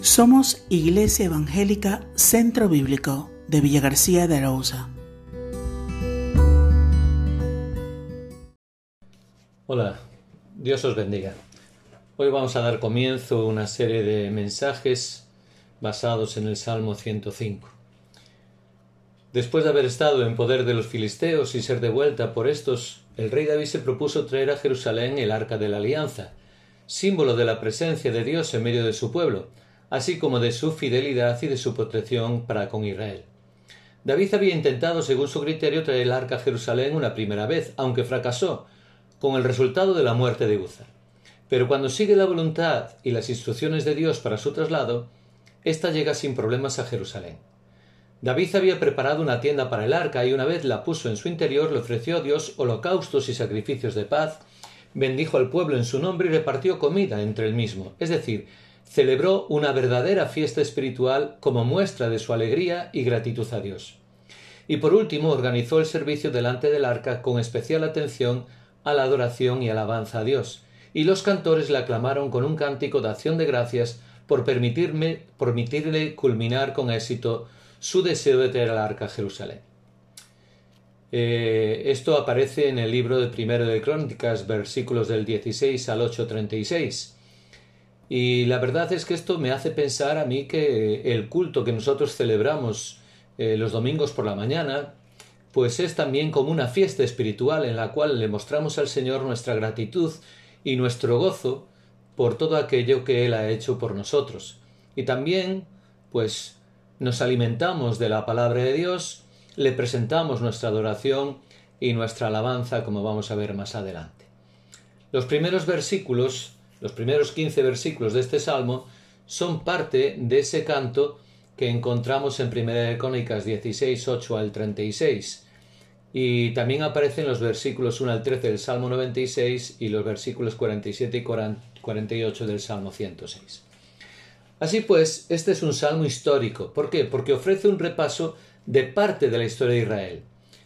Somos Iglesia Evangélica Centro Bíblico de Villa García de Arauza. Hola, Dios os bendiga. Hoy vamos a dar comienzo a una serie de mensajes basados en el Salmo 105. Después de haber estado en poder de los filisteos y ser devuelta por estos, el rey David se propuso traer a Jerusalén el arca de la alianza, símbolo de la presencia de Dios en medio de su pueblo, así como de su fidelidad y de su protección para con Israel. David había intentado, según su criterio, traer el arca a Jerusalén una primera vez, aunque fracasó, con el resultado de la muerte de Uza. Pero cuando sigue la voluntad y las instrucciones de Dios para su traslado, ésta llega sin problemas a Jerusalén. David había preparado una tienda para el arca y una vez la puso en su interior le ofreció a Dios holocaustos y sacrificios de paz, bendijo al pueblo en su nombre y repartió comida entre el mismo, es decir, celebró una verdadera fiesta espiritual como muestra de su alegría y gratitud a Dios. Y por último organizó el servicio delante del arca con especial atención a la adoración y alabanza a Dios, y los cantores le aclamaron con un cántico de acción de gracias por permitirme, permitirle culminar con éxito su deseo de traer al arca a Jerusalén. Eh, esto aparece en el libro de Primero de Crónicas, versículos del 16 al 8.36. Y la verdad es que esto me hace pensar a mí que el culto que nosotros celebramos eh, los domingos por la mañana, pues es también como una fiesta espiritual en la cual le mostramos al Señor nuestra gratitud y nuestro gozo por todo aquello que Él ha hecho por nosotros. Y también, pues, nos alimentamos de la palabra de Dios, le presentamos nuestra adoración y nuestra alabanza, como vamos a ver más adelante. Los primeros versículos, los primeros quince versículos de este salmo, son parte de ese canto que encontramos en Primera de Crónicas 16, 8 al 36. Y también aparecen los versículos 1 al 13 del Salmo 96 y los versículos 47 y 48 del Salmo 106. Así pues, este es un salmo histórico. ¿Por qué? Porque ofrece un repaso de parte de la historia de Israel.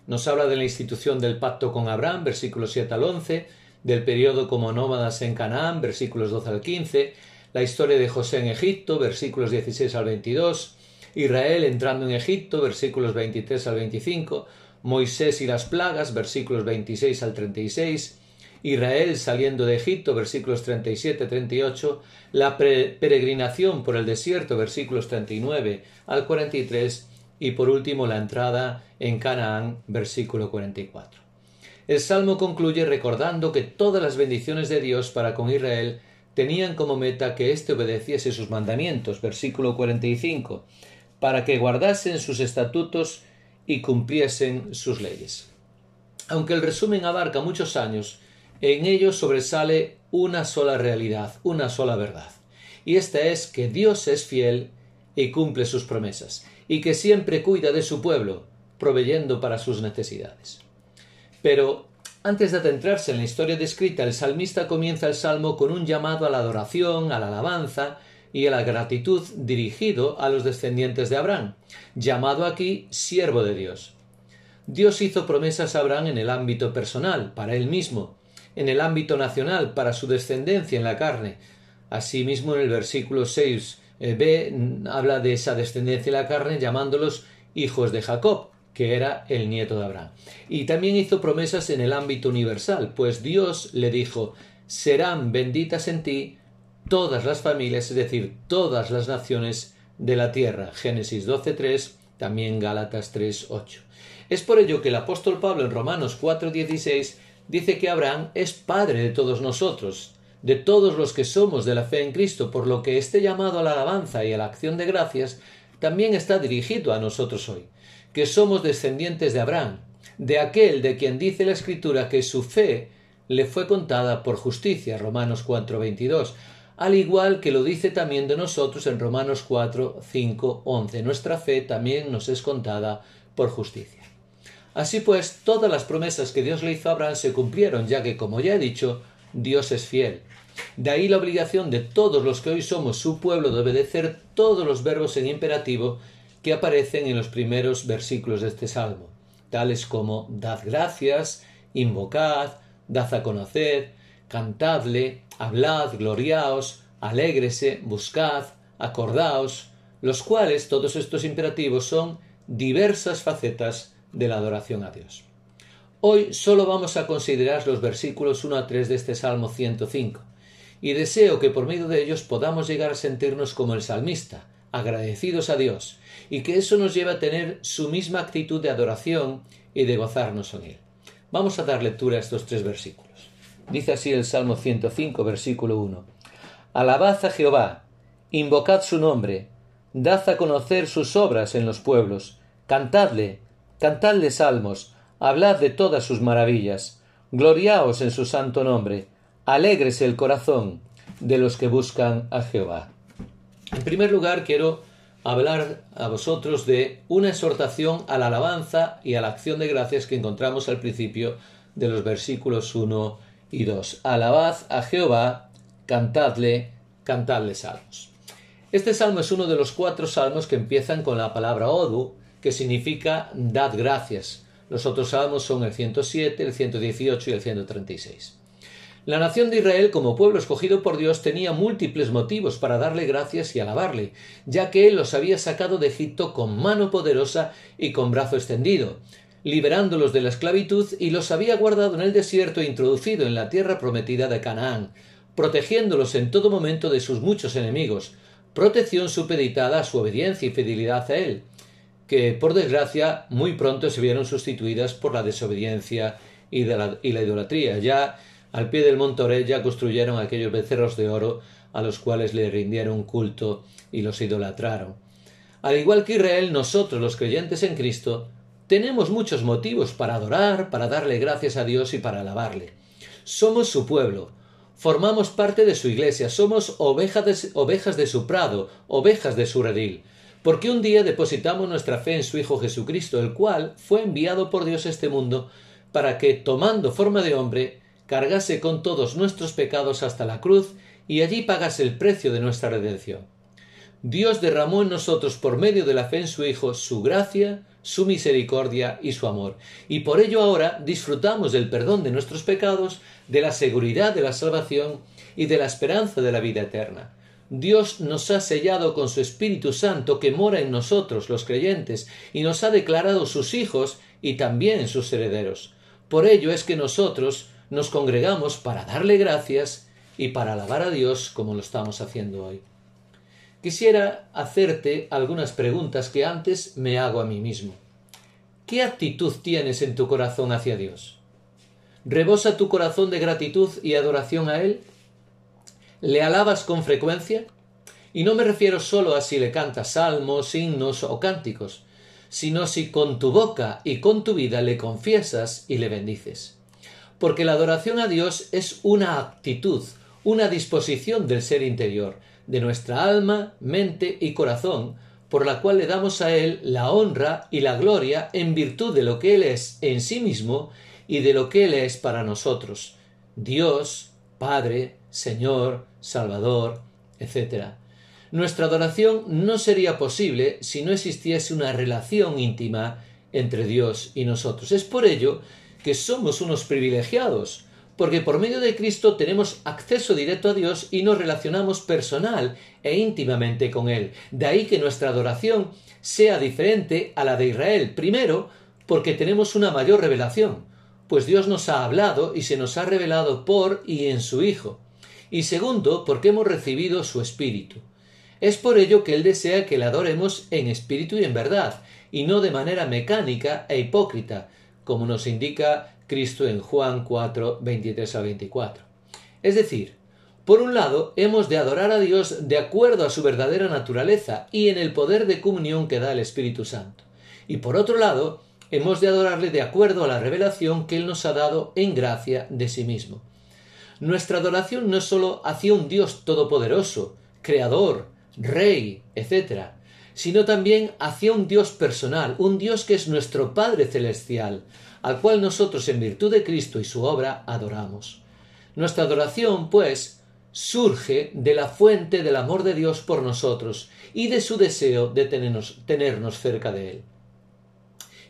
Nos habla de la institución del pacto con Abraham, versículos 7 al 11, del periodo como nómadas en Canaán, versículos 12 al 15, la historia de José en Egipto, versículos 16 al 22, Israel entrando en Egipto, versículos 23 al 25, Moisés y las plagas, versículos 26 al 36, Israel saliendo de Egipto, versículos 37-38, la peregrinación por el desierto, versículos 39 al 43, y por último la entrada en Canaán, versículo 44. El Salmo concluye recordando que todas las bendiciones de Dios para con Israel tenían como meta que éste obedeciese sus mandamientos, versículo 45, para que guardasen sus estatutos y cumpliesen sus leyes. Aunque el resumen abarca muchos años, en ellos sobresale una sola realidad, una sola verdad. Y esta es que Dios es fiel y cumple sus promesas, y que siempre cuida de su pueblo, proveyendo para sus necesidades. Pero antes de adentrarse en la historia descrita, el salmista comienza el salmo con un llamado a la adoración, a la alabanza y a la gratitud dirigido a los descendientes de Abraham, llamado aquí siervo de Dios. Dios hizo promesas a Abraham en el ámbito personal, para él mismo, en el ámbito nacional para su descendencia en la carne. Asimismo, en el versículo 6 eh, habla de esa descendencia en la carne llamándolos hijos de Jacob, que era el nieto de Abraham. Y también hizo promesas en el ámbito universal, pues Dios le dijo serán benditas en ti todas las familias, es decir, todas las naciones de la tierra. Génesis 12.3, también Gálatas 3.8. Es por ello que el apóstol Pablo en Romanos 4.16 dice que Abraham es padre de todos nosotros, de todos los que somos de la fe en Cristo, por lo que este llamado a la alabanza y a la acción de gracias también está dirigido a nosotros hoy, que somos descendientes de Abraham, de aquel de quien dice la Escritura que su fe le fue contada por justicia, Romanos 4:22, al igual que lo dice también de nosotros en Romanos 4, 5, 11. Nuestra fe también nos es contada por justicia. Así pues, todas las promesas que Dios le hizo a Abraham se cumplieron, ya que, como ya he dicho, Dios es fiel. De ahí la obligación de todos los que hoy somos su pueblo de obedecer todos los verbos en imperativo que aparecen en los primeros versículos de este salmo, tales como dad gracias, invocad, dad a conocer, cantadle, hablad, gloriaos, alégrese, buscad, acordaos, los cuales todos estos imperativos son diversas facetas de la adoración a Dios. Hoy solo vamos a considerar los versículos 1 a 3 de este Salmo 105, y deseo que por medio de ellos podamos llegar a sentirnos como el salmista, agradecidos a Dios, y que eso nos lleve a tener su misma actitud de adoración y de gozarnos en Él. Vamos a dar lectura a estos tres versículos. Dice así el Salmo 105, versículo 1. Alabad a Jehová, invocad su nombre, dad a conocer sus obras en los pueblos, cantadle, cantadle salmos, hablad de todas sus maravillas, gloriaos en su santo nombre, alégrese el corazón de los que buscan a Jehová. En primer lugar, quiero hablar a vosotros de una exhortación a la alabanza y a la acción de gracias que encontramos al principio de los versículos 1 y 2. Alabad a Jehová, cantadle, cantadle salmos. Este salmo es uno de los cuatro salmos que empiezan con la palabra odu, que significa dad gracias. Los otros salmos son el 107, el 118 y el 136. La nación de Israel, como pueblo escogido por Dios, tenía múltiples motivos para darle gracias y alabarle, ya que Él los había sacado de Egipto con mano poderosa y con brazo extendido, liberándolos de la esclavitud y los había guardado en el desierto e introducido en la tierra prometida de Canaán, protegiéndolos en todo momento de sus muchos enemigos, protección supeditada a su obediencia y fidelidad a Él, que por desgracia muy pronto se vieron sustituidas por la desobediencia y, la, idolatría. Ya al pie del monte Orella construyeron aquellos becerros de oro a los cuales le rindieron culto y los idolatraron. Al igual que Israel, nosotros los creyentes en Cristo tenemos muchos motivos para adorar, para darle gracias a Dios y para alabarle. Somos su pueblo, formamos parte de su iglesia, somos ovejas de, ovejas de su prado, ovejas de su redil, porque un día depositamos nuestra fe en su Hijo Jesucristo, el cual fue enviado por Dios a este mundo para que, tomando forma de hombre, cargase con todos nuestros pecados hasta la cruz y allí pagase el precio de nuestra redención. Dios derramó en nosotros por medio de la fe en su Hijo su gracia, su misericordia y su amor, y por ello ahora disfrutamos del perdón de nuestros pecados, de la seguridad de la salvación y de la esperanza de la vida eterna. Dios nos ha sellado con su Espíritu Santo que mora en nosotros los creyentes y nos ha declarado sus hijos y también sus herederos. Por ello es que nosotros nos congregamos para darle gracias y para alabar a Dios como lo estamos haciendo hoy. Quisiera hacerte algunas preguntas que antes me hago a mí mismo. ¿Qué actitud tienes en tu corazón hacia Dios? ¿Rebosa tu corazón de gratitud y adoración a Él? ¿Le alabas con frecuencia? Y no me refiero solo a si le cantas salmos, himnos o cánticos, sino si con tu boca y con tu vida le confiesas y le bendices. Porque la adoración a Dios es una actitud, una disposición del ser interior, de nuestra alma, mente y corazón, por la cual le damos a Él la honra y la gloria en virtud de lo que Él es en sí mismo y de lo que Él es para nosotros, Dios, Padre, Señor, Salvador, etc. Nuestra adoración no sería posible si no existiese una relación íntima entre Dios y nosotros. Es por ello que somos unos privilegiados, porque por medio de Cristo tenemos acceso directo a Dios y nos relacionamos personal e íntimamente con Él. De ahí que nuestra adoración sea diferente a la de Israel. Primero, porque tenemos una mayor revelación, pues Dios nos ha hablado y se nos ha revelado por y en su Hijo. Y segundo, porque hemos recibido su Espíritu. Es por ello que Él desea que le adoremos en espíritu y en verdad, y no de manera mecánica e hipócrita, como nos indica Cristo en Juan 4, 23 a 24. Es decir, por un lado, hemos de adorar a Dios de acuerdo a su verdadera naturaleza y en el poder de comunión que da el Espíritu Santo. Y por otro lado, hemos de adorarle de acuerdo a la revelación que Él nos ha dado en gracia de sí mismo. Nuestra adoración no es sólo hacia un Dios todopoderoso, creador, rey, etc., sino también hacia un Dios personal, un Dios que es nuestro Padre Celestial, al cual nosotros en virtud de Cristo y su obra adoramos. Nuestra adoración, pues, surge de la fuente del amor de Dios por nosotros y de su deseo de tenernos, tenernos cerca de Él.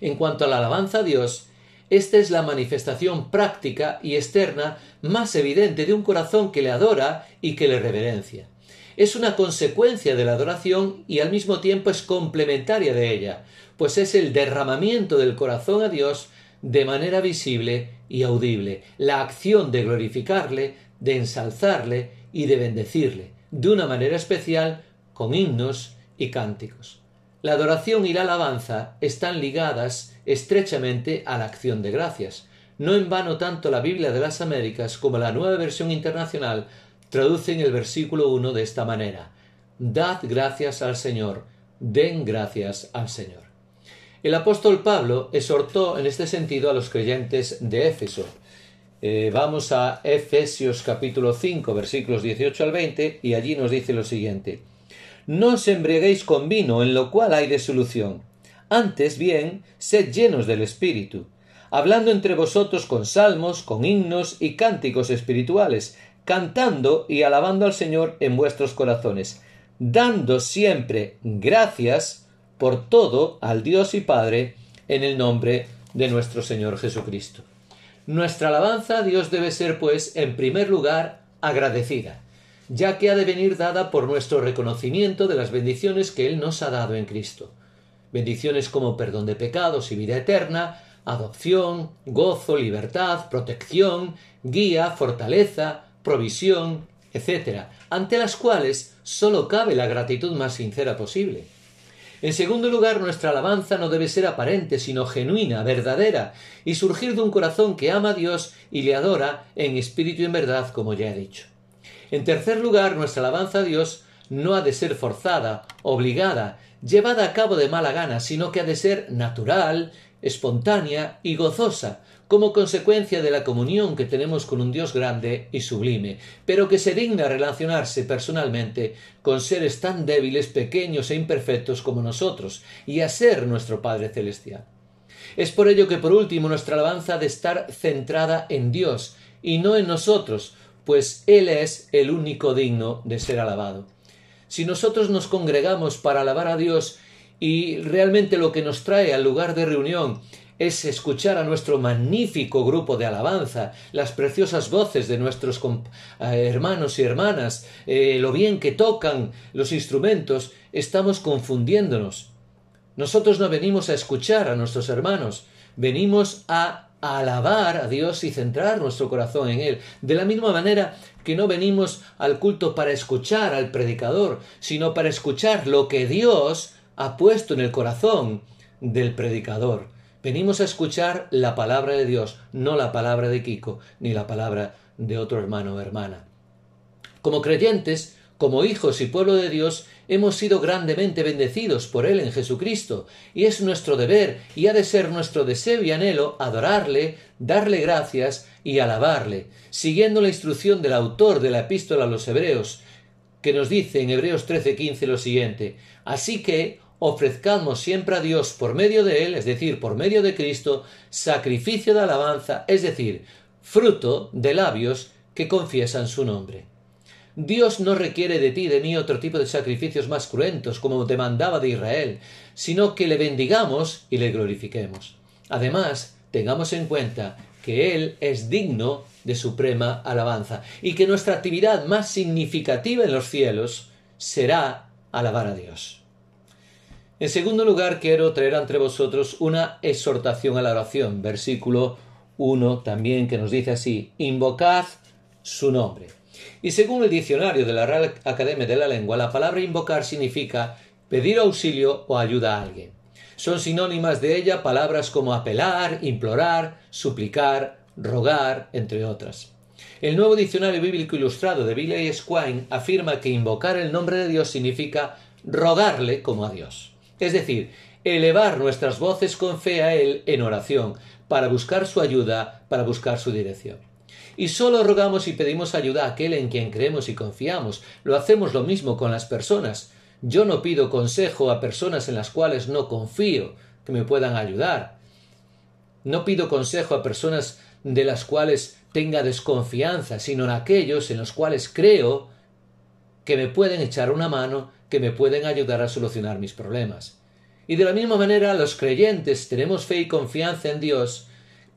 En cuanto a la alabanza a Dios, esta es la manifestación práctica y externa más evidente de un corazón que le adora y que le reverencia. Es una consecuencia de la adoración y al mismo tiempo es complementaria de ella, pues es el derramamiento del corazón a Dios de manera visible y audible, la acción de glorificarle, de ensalzarle y de bendecirle, de una manera especial con himnos y cánticos. La adoración y la alabanza están ligadas estrechamente a la acción de gracias. No en vano tanto la Biblia de las Américas como la nueva versión internacional traducen el versículo 1 de esta manera. Dad gracias al Señor, den gracias al Señor. El apóstol Pablo exhortó en este sentido a los creyentes de Éfeso. Eh, vamos a Efesios capítulo 5 versículos 18 al 20 y allí nos dice lo siguiente. No os embriaguéis con vino, en lo cual hay desolución. Antes bien, sed llenos del Espíritu, hablando entre vosotros con salmos, con himnos y cánticos espirituales, cantando y alabando al Señor en vuestros corazones, dando siempre gracias por todo al Dios y Padre en el nombre de nuestro Señor Jesucristo. Nuestra alabanza a Dios debe ser, pues, en primer lugar, agradecida ya que ha de venir dada por nuestro reconocimiento de las bendiciones que Él nos ha dado en Cristo. Bendiciones como perdón de pecados y vida eterna, adopción, gozo, libertad, protección, guía, fortaleza, provisión, etc., ante las cuales sólo cabe la gratitud más sincera posible. En segundo lugar, nuestra alabanza no debe ser aparente, sino genuina, verdadera, y surgir de un corazón que ama a Dios y le adora en espíritu y en verdad, como ya he dicho. En tercer lugar, nuestra alabanza a Dios no ha de ser forzada, obligada, llevada a cabo de mala gana, sino que ha de ser natural, espontánea y gozosa, como consecuencia de la comunión que tenemos con un Dios grande y sublime, pero que se digna relacionarse personalmente con seres tan débiles, pequeños e imperfectos como nosotros, y a ser nuestro Padre Celestial. Es por ello que por último nuestra alabanza ha de estar centrada en Dios y no en nosotros, pues Él es el único digno de ser alabado. Si nosotros nos congregamos para alabar a Dios y realmente lo que nos trae al lugar de reunión es escuchar a nuestro magnífico grupo de alabanza, las preciosas voces de nuestros eh, hermanos y hermanas, eh, lo bien que tocan los instrumentos, estamos confundiéndonos. Nosotros no venimos a escuchar a nuestros hermanos, venimos a alabar a Dios y centrar nuestro corazón en Él. De la misma manera que no venimos al culto para escuchar al predicador, sino para escuchar lo que Dios ha puesto en el corazón del predicador. Venimos a escuchar la palabra de Dios, no la palabra de Kiko, ni la palabra de otro hermano o hermana. Como creyentes, como hijos y pueblo de Dios, hemos sido grandemente bendecidos por Él en Jesucristo, y es nuestro deber y ha de ser nuestro deseo y anhelo adorarle, darle gracias y alabarle, siguiendo la instrucción del autor de la epístola a los Hebreos, que nos dice en Hebreos 13:15 lo siguiente, así que ofrezcamos siempre a Dios por medio de Él, es decir, por medio de Cristo, sacrificio de alabanza, es decir, fruto de labios que confiesan su nombre. Dios no requiere de ti de mí otro tipo de sacrificios más cruentos como demandaba de Israel, sino que le bendigamos y le glorifiquemos. Además, tengamos en cuenta que Él es digno de suprema alabanza y que nuestra actividad más significativa en los cielos será alabar a Dios. En segundo lugar, quiero traer entre vosotros una exhortación a la oración, versículo 1 también que nos dice así, invocad su nombre. Y según el diccionario de la Real Academia de la Lengua, la palabra invocar significa pedir auxilio o ayuda a alguien. Son sinónimas de ella palabras como apelar, implorar, suplicar, rogar, entre otras. El nuevo diccionario bíblico ilustrado de Billy Squine afirma que invocar el nombre de Dios significa rogarle como a Dios. Es decir, elevar nuestras voces con fe a Él en oración, para buscar su ayuda, para buscar su dirección. Y solo rogamos y pedimos ayuda a aquel en quien creemos y confiamos. Lo hacemos lo mismo con las personas. Yo no pido consejo a personas en las cuales no confío que me puedan ayudar. No pido consejo a personas de las cuales tenga desconfianza, sino en aquellos en los cuales creo que me pueden echar una mano, que me pueden ayudar a solucionar mis problemas. Y de la misma manera los creyentes tenemos fe y confianza en Dios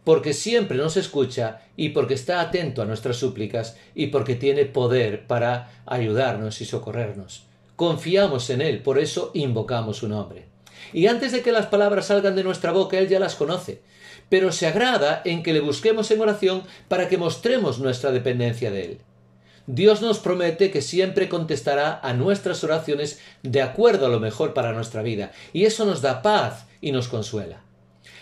porque siempre nos escucha y porque está atento a nuestras súplicas y porque tiene poder para ayudarnos y socorrernos. Confiamos en Él, por eso invocamos su nombre. Y antes de que las palabras salgan de nuestra boca, Él ya las conoce, pero se agrada en que le busquemos en oración para que mostremos nuestra dependencia de Él. Dios nos promete que siempre contestará a nuestras oraciones de acuerdo a lo mejor para nuestra vida, y eso nos da paz y nos consuela.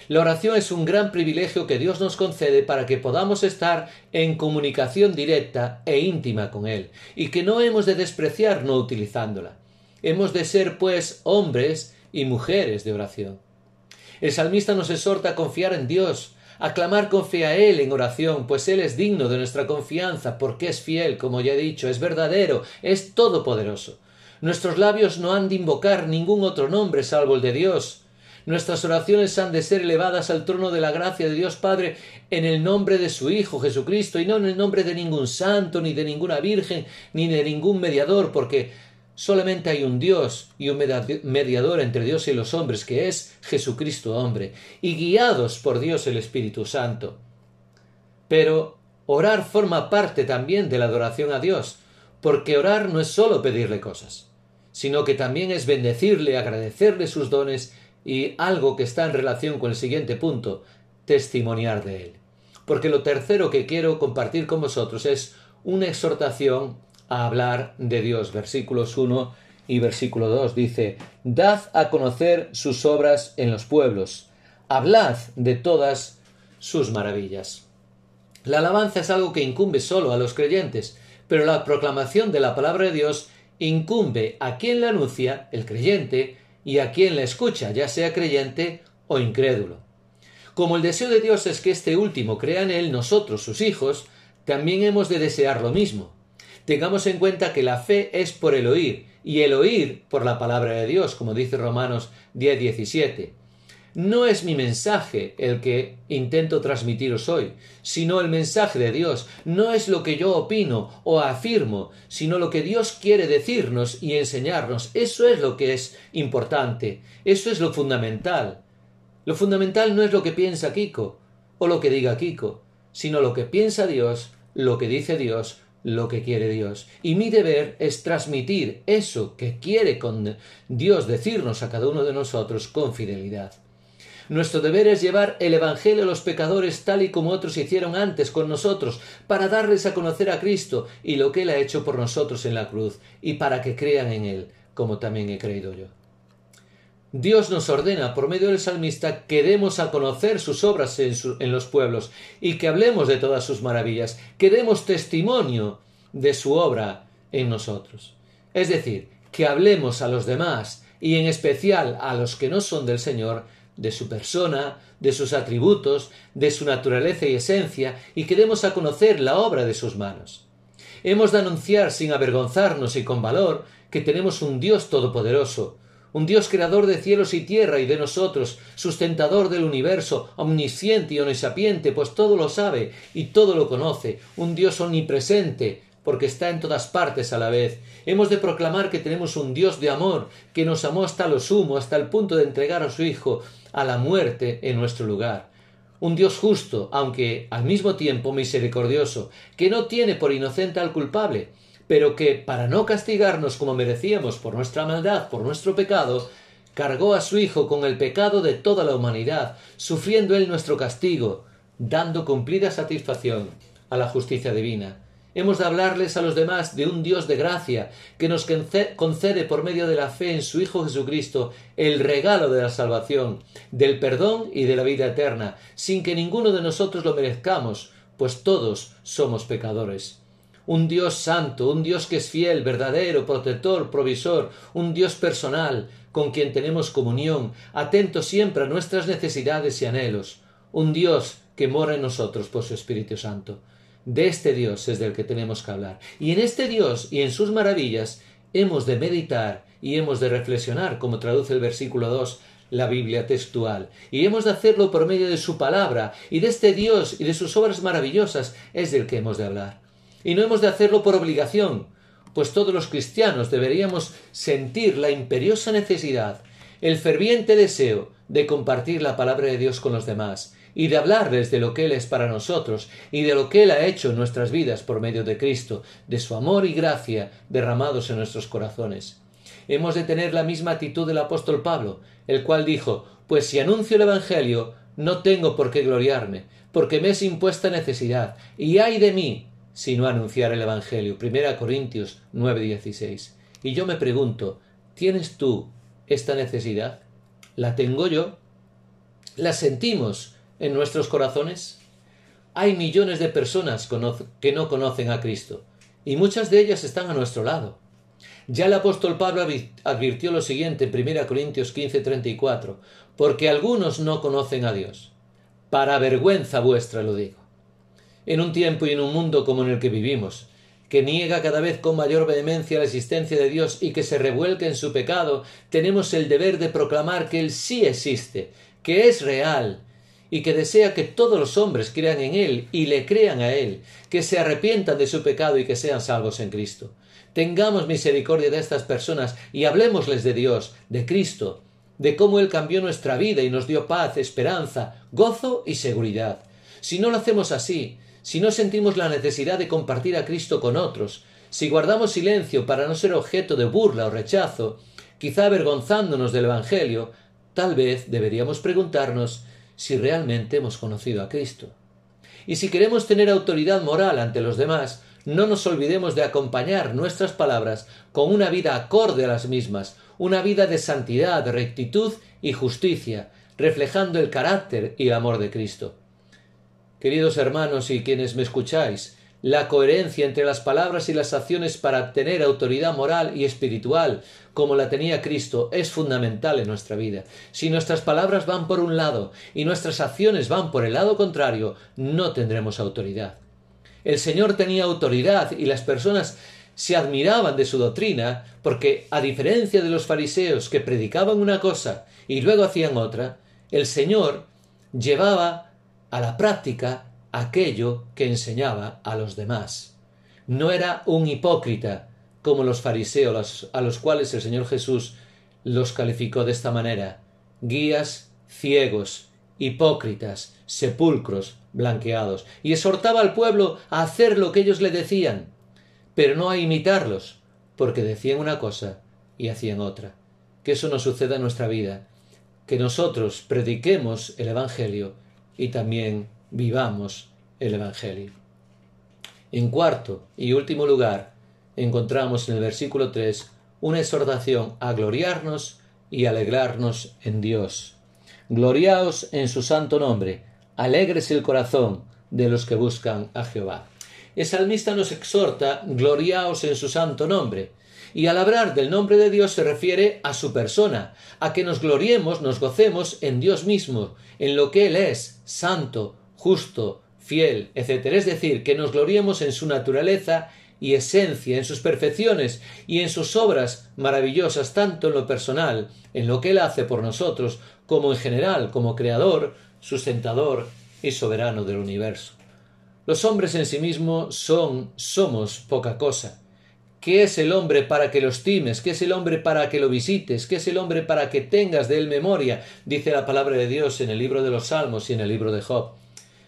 La oración es un gran privilegio que Dios nos concede para que podamos estar en comunicación directa e íntima con Él, y que no hemos de despreciar no utilizándola. Hemos de ser, pues, hombres y mujeres de oración. El salmista nos exhorta a confiar en Dios, a clamar con fe a Él en oración, pues Él es digno de nuestra confianza, porque es fiel, como ya he dicho, es verdadero, es todopoderoso. Nuestros labios no han de invocar ningún otro nombre salvo el de Dios. Nuestras oraciones han de ser elevadas al trono de la gracia de Dios Padre en el nombre de su Hijo Jesucristo y no en el nombre de ningún santo, ni de ninguna virgen, ni de ningún mediador, porque solamente hay un Dios y un mediador entre Dios y los hombres, que es Jesucristo hombre, y guiados por Dios el Espíritu Santo. Pero orar forma parte también de la adoración a Dios, porque orar no es sólo pedirle cosas, sino que también es bendecirle, agradecerle sus dones y algo que está en relación con el siguiente punto, testimoniar de él. Porque lo tercero que quiero compartir con vosotros es una exhortación a hablar de Dios. Versículos 1 y versículo 2 dice, Dad a conocer sus obras en los pueblos, hablad de todas sus maravillas. La alabanza es algo que incumbe solo a los creyentes, pero la proclamación de la palabra de Dios incumbe a quien la anuncia, el creyente, y a quien la escucha, ya sea creyente o incrédulo. Como el deseo de Dios es que este último crea en él, nosotros, sus hijos, también hemos de desear lo mismo. Tengamos en cuenta que la fe es por el oír, y el oír por la palabra de Dios, como dice Romanos 10, 17. No es mi mensaje el que intento transmitiros hoy, sino el mensaje de Dios. No es lo que yo opino o afirmo, sino lo que Dios quiere decirnos y enseñarnos. Eso es lo que es importante, eso es lo fundamental. Lo fundamental no es lo que piensa Kiko o lo que diga Kiko, sino lo que piensa Dios, lo que dice Dios, lo que quiere Dios. Y mi deber es transmitir eso que quiere con Dios decirnos a cada uno de nosotros con fidelidad. Nuestro deber es llevar el Evangelio a los pecadores tal y como otros hicieron antes con nosotros, para darles a conocer a Cristo y lo que Él ha hecho por nosotros en la cruz, y para que crean en Él, como también he creído yo. Dios nos ordena por medio del salmista que demos a conocer sus obras en, los pueblos y que hablemos de todas sus maravillas, que demos testimonio de su obra en nosotros. Es decir, que hablemos a los demás y en especial a los que no son del Señor de su persona, de sus atributos, de su naturaleza y esencia, y que demos a conocer la obra de sus manos. Hemos de anunciar sin avergonzarnos y con valor que tenemos un Dios todopoderoso, un Dios creador de cielos y tierra y de nosotros, sustentador del universo, omnisciente y omnisapiente, pues todo lo sabe y todo lo conoce, un Dios omnipresente, porque está en todas partes a la vez. Hemos de proclamar que tenemos un Dios de amor, que nos amó hasta lo sumo, hasta el punto de entregar a su Hijo a la muerte en nuestro lugar. Un Dios justo, aunque al mismo tiempo misericordioso, que no tiene por inocente al culpable, pero que, para no castigarnos como merecíamos por nuestra maldad, por nuestro pecado, cargó a su Hijo con el pecado de toda la humanidad, sufriendo él nuestro castigo, dando cumplida satisfacción a la justicia divina. Hemos de hablarles a los demás de un Dios de gracia que nos concede por medio de la fe en su Hijo Jesucristo el regalo de la salvación, del perdón y de la vida eterna, sin que ninguno de nosotros lo merezcamos, pues todos somos pecadores. Un Dios santo, un Dios que es fiel, verdadero, protector, provisor, un Dios personal, con quien tenemos comunión, atento siempre a nuestras necesidades y anhelos, un Dios que mora en nosotros por su Espíritu Santo. De este Dios es del que tenemos que hablar. Y en este Dios y en sus maravillas hemos de meditar y hemos de reflexionar, como traduce el versículo 2 la Biblia textual. Y hemos de hacerlo por medio de su palabra, y de este Dios y de sus obras maravillosas es del que hemos de hablar. Y no hemos de hacerlo por obligación, pues todos los cristianos deberíamos sentir la imperiosa necesidad, el ferviente deseo de compartir la palabra de Dios con los demás, y de hablarles de lo que Él es para nosotros y de lo que Él ha hecho en nuestras vidas por medio de Cristo, de su amor y gracia derramados en nuestros corazones. Hemos de tener la misma actitud del apóstol Pablo, el cual dijo Pues si anuncio el Evangelio, no tengo por qué gloriarme, porque me es impuesta necesidad, y ay de mí si no anunciar el Evangelio. Primera Corintios 9:16. Y yo me pregunto, ¿tienes tú esta necesidad? ¿La tengo yo? ¿La sentimos en nuestros corazones? Hay millones de personas que no conocen a Cristo, y muchas de ellas están a nuestro lado. Ya el apóstol Pablo advirtió lo siguiente en 1 Corintios 15:34, porque algunos no conocen a Dios. Para vergüenza vuestra lo digo. En un tiempo y en un mundo como en el que vivimos, que niega cada vez con mayor vehemencia la existencia de Dios y que se revuelca en su pecado, tenemos el deber de proclamar que Él sí existe, que es real, y que desea que todos los hombres crean en Él y le crean a Él, que se arrepientan de su pecado y que sean salvos en Cristo. Tengamos misericordia de estas personas y hablemosles de Dios, de Cristo, de cómo Él cambió nuestra vida y nos dio paz, esperanza, gozo y seguridad. Si no lo hacemos así, si no sentimos la necesidad de compartir a Cristo con otros, si guardamos silencio para no ser objeto de burla o rechazo, quizá avergonzándonos del Evangelio, tal vez deberíamos preguntarnos si realmente hemos conocido a Cristo. Y si queremos tener autoridad moral ante los demás, no nos olvidemos de acompañar nuestras palabras con una vida acorde a las mismas, una vida de santidad, rectitud y justicia, reflejando el carácter y el amor de Cristo. Queridos hermanos y quienes me escucháis, la coherencia entre las palabras y las acciones para tener autoridad moral y espiritual, como la tenía Cristo, es fundamental en nuestra vida. Si nuestras palabras van por un lado y nuestras acciones van por el lado contrario, no tendremos autoridad. El Señor tenía autoridad y las personas se admiraban de su doctrina porque, a diferencia de los fariseos que predicaban una cosa y luego hacían otra, el Señor llevaba a la práctica aquello que enseñaba a los demás. No era un hipócrita como los fariseos a los cuales el Señor Jesús los calificó de esta manera guías ciegos, hipócritas, sepulcros blanqueados, y exhortaba al pueblo a hacer lo que ellos le decían, pero no a imitarlos, porque decían una cosa y hacían otra. Que eso no suceda en nuestra vida, que nosotros prediquemos el Evangelio y también vivamos el Evangelio. En cuarto y último lugar, encontramos en el versículo 3 una exhortación a gloriarnos y alegrarnos en Dios. Gloriaos en su santo nombre, alegres el corazón de los que buscan a Jehová. El salmista nos exhorta, gloriaos en su santo nombre. Y al hablar del nombre de Dios se refiere a su persona, a que nos gloriemos, nos gocemos en Dios mismo, en lo que Él es, santo, justo, fiel, etc. Es decir, que nos gloriemos en su naturaleza y esencia, en sus perfecciones y en sus obras maravillosas, tanto en lo personal, en lo que Él hace por nosotros, como en general, como creador, sustentador y soberano del universo. Los hombres en sí mismos son, somos poca cosa. ¿Qué es el hombre para que lo estimes? ¿Qué es el hombre para que lo visites? ¿Qué es el hombre para que tengas de él memoria? Dice la palabra de Dios en el libro de los Salmos y en el libro de Job.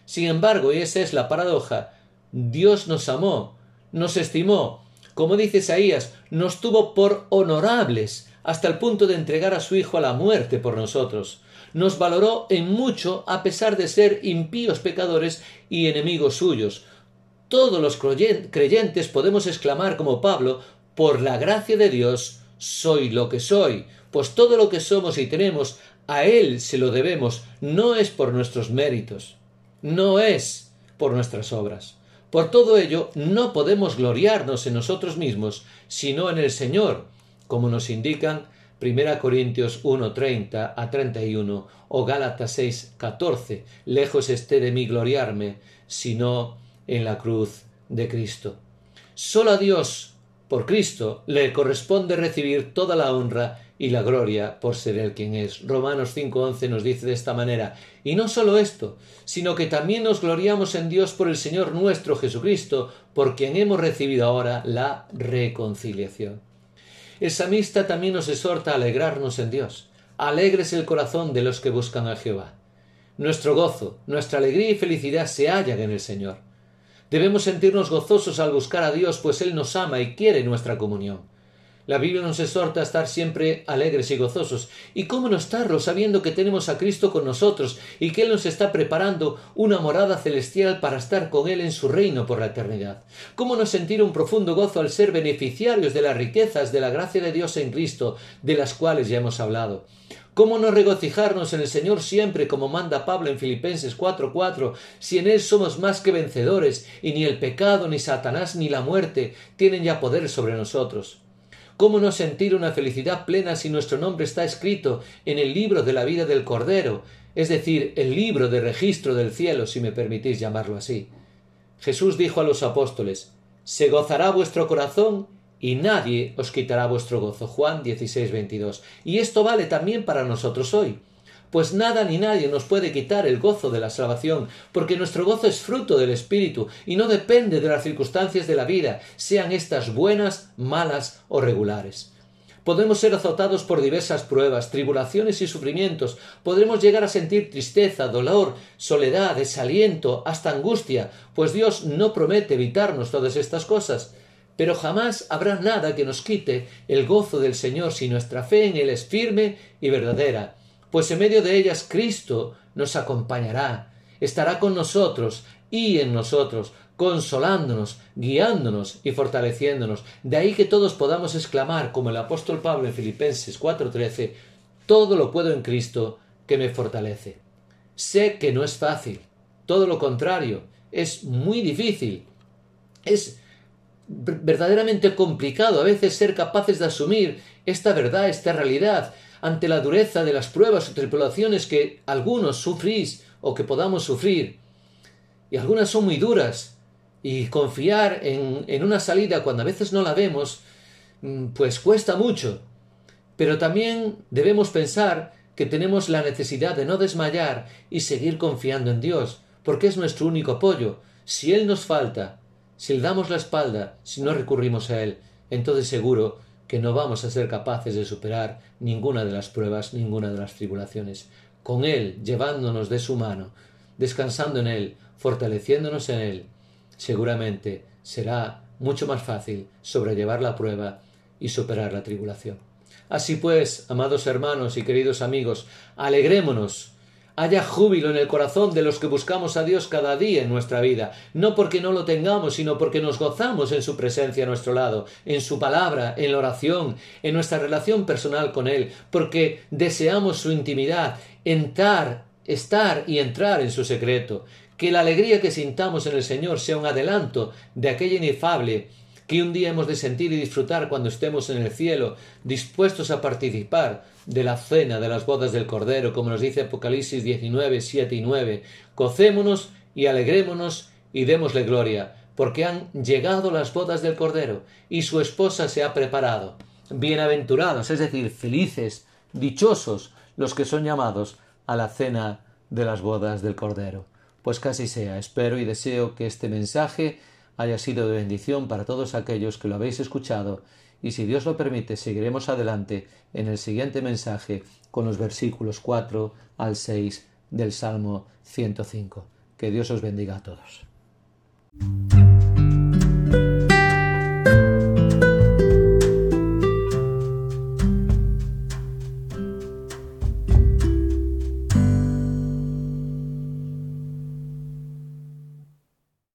Sin embargo, y esa es la paradoja, Dios nos amó, nos estimó, como dice Isaías, nos tuvo por honorables hasta el punto de entregar a su Hijo a la muerte por nosotros nos valoró en mucho a pesar de ser impíos pecadores y enemigos suyos. Todos los creyentes podemos exclamar como Pablo, por la gracia de Dios soy lo que soy, pues todo lo que somos y tenemos a Él se lo debemos, no es por nuestros méritos, no es por nuestras obras. Por todo ello, no podemos gloriarnos en nosotros mismos, sino en el Señor, como nos indican 1 Corintios 1:30 a 31 o Gálatas 6:14, lejos esté de mí gloriarme, sino en la cruz de Cristo. Solo a Dios, por Cristo, le corresponde recibir toda la honra y la gloria por ser Él quien es. Romanos 5:11 nos dice de esta manera, y no solo esto, sino que también nos gloriamos en Dios por el Señor nuestro Jesucristo, por quien hemos recibido ahora la reconciliación. El samista también nos exhorta a alegrarnos en Dios. Alegres el corazón de los que buscan a Jehová. Nuestro gozo, nuestra alegría y felicidad se hallan en el Señor. Debemos sentirnos gozosos al buscar a Dios, pues Él nos ama y quiere nuestra comunión. La Biblia nos exhorta a estar siempre alegres y gozosos. ¿Y cómo no estarlo sabiendo que tenemos a Cristo con nosotros y que Él nos está preparando una morada celestial para estar con Él en su reino por la eternidad? ¿Cómo no sentir un profundo gozo al ser beneficiarios de las riquezas de la gracia de Dios en Cristo, de las cuales ya hemos hablado? ¿Cómo no regocijarnos en el Señor siempre, como manda Pablo en Filipenses 4:4, si en Él somos más que vencedores, y ni el pecado, ni Satanás, ni la muerte tienen ya poder sobre nosotros? ¿Cómo no sentir una felicidad plena si nuestro nombre está escrito en el libro de la vida del Cordero, es decir, el libro de registro del cielo, si me permitís llamarlo así? Jesús dijo a los apóstoles, Se gozará vuestro corazón y nadie os quitará vuestro gozo. Juan 16, 22. Y esto vale también para nosotros hoy pues nada ni nadie nos puede quitar el gozo de la salvación, porque nuestro gozo es fruto del Espíritu y no depende de las circunstancias de la vida, sean estas buenas, malas o regulares. Podemos ser azotados por diversas pruebas, tribulaciones y sufrimientos. Podremos llegar a sentir tristeza, dolor, soledad, desaliento, hasta angustia, pues Dios no promete evitarnos todas estas cosas. Pero jamás habrá nada que nos quite el gozo del Señor si nuestra fe en Él es firme y verdadera pues en medio de ellas Cristo nos acompañará, estará con nosotros y en nosotros, consolándonos, guiándonos y fortaleciéndonos. De ahí que todos podamos exclamar, como el apóstol Pablo en Filipenses 4:13, todo lo puedo en Cristo que me fortalece. Sé que no es fácil, todo lo contrario, es muy difícil. Es verdaderamente complicado a veces ser capaces de asumir esta verdad, esta realidad, ante la dureza de las pruebas o tripulaciones que algunos sufrís o que podamos sufrir. Y algunas son muy duras. Y confiar en, en una salida cuando a veces no la vemos, mm, pues cuesta mucho. Pero también debemos pensar que tenemos la necesidad de no desmayar y seguir confiando en Dios, porque es nuestro único apoyo. Si Él nos falta, si le damos la espalda, si no recurrimos a Él, entonces seguro que no vamos a ser capaces de superar ninguna de las pruebas, ninguna de las tribulaciones. Con Él, llevándonos de su mano, descansando en Él, fortaleciéndonos en Él, seguramente será mucho más fácil sobrellevar la prueba y superar la tribulación. Así pues, amados hermanos y queridos amigos, alegrémonos haya júbilo en el corazón de los que buscamos a Dios cada día en nuestra vida, no porque no lo tengamos, sino porque nos gozamos en su presencia a nuestro lado, en su palabra, en la oración, en nuestra relación personal con Él, porque deseamos su intimidad, entrar, estar y entrar en su secreto. Que la alegría que sintamos en el Señor sea un adelanto de aquella inefable que un día hemos de sentir y disfrutar cuando estemos en el cielo, dispuestos a participar de la cena de las bodas del Cordero, como nos dice Apocalipsis 19, 7 y 9. Gocémonos y alegrémonos y démosle gloria, porque han llegado las bodas del Cordero y su esposa se ha preparado. Bienaventurados, es decir, felices, dichosos los que son llamados a la cena de las bodas del Cordero. Pues casi sea, espero y deseo que este mensaje haya sido de bendición para todos aquellos que lo habéis escuchado y si Dios lo permite seguiremos adelante en el siguiente mensaje con los versículos 4 al 6 del Salmo 105. Que Dios os bendiga a todos.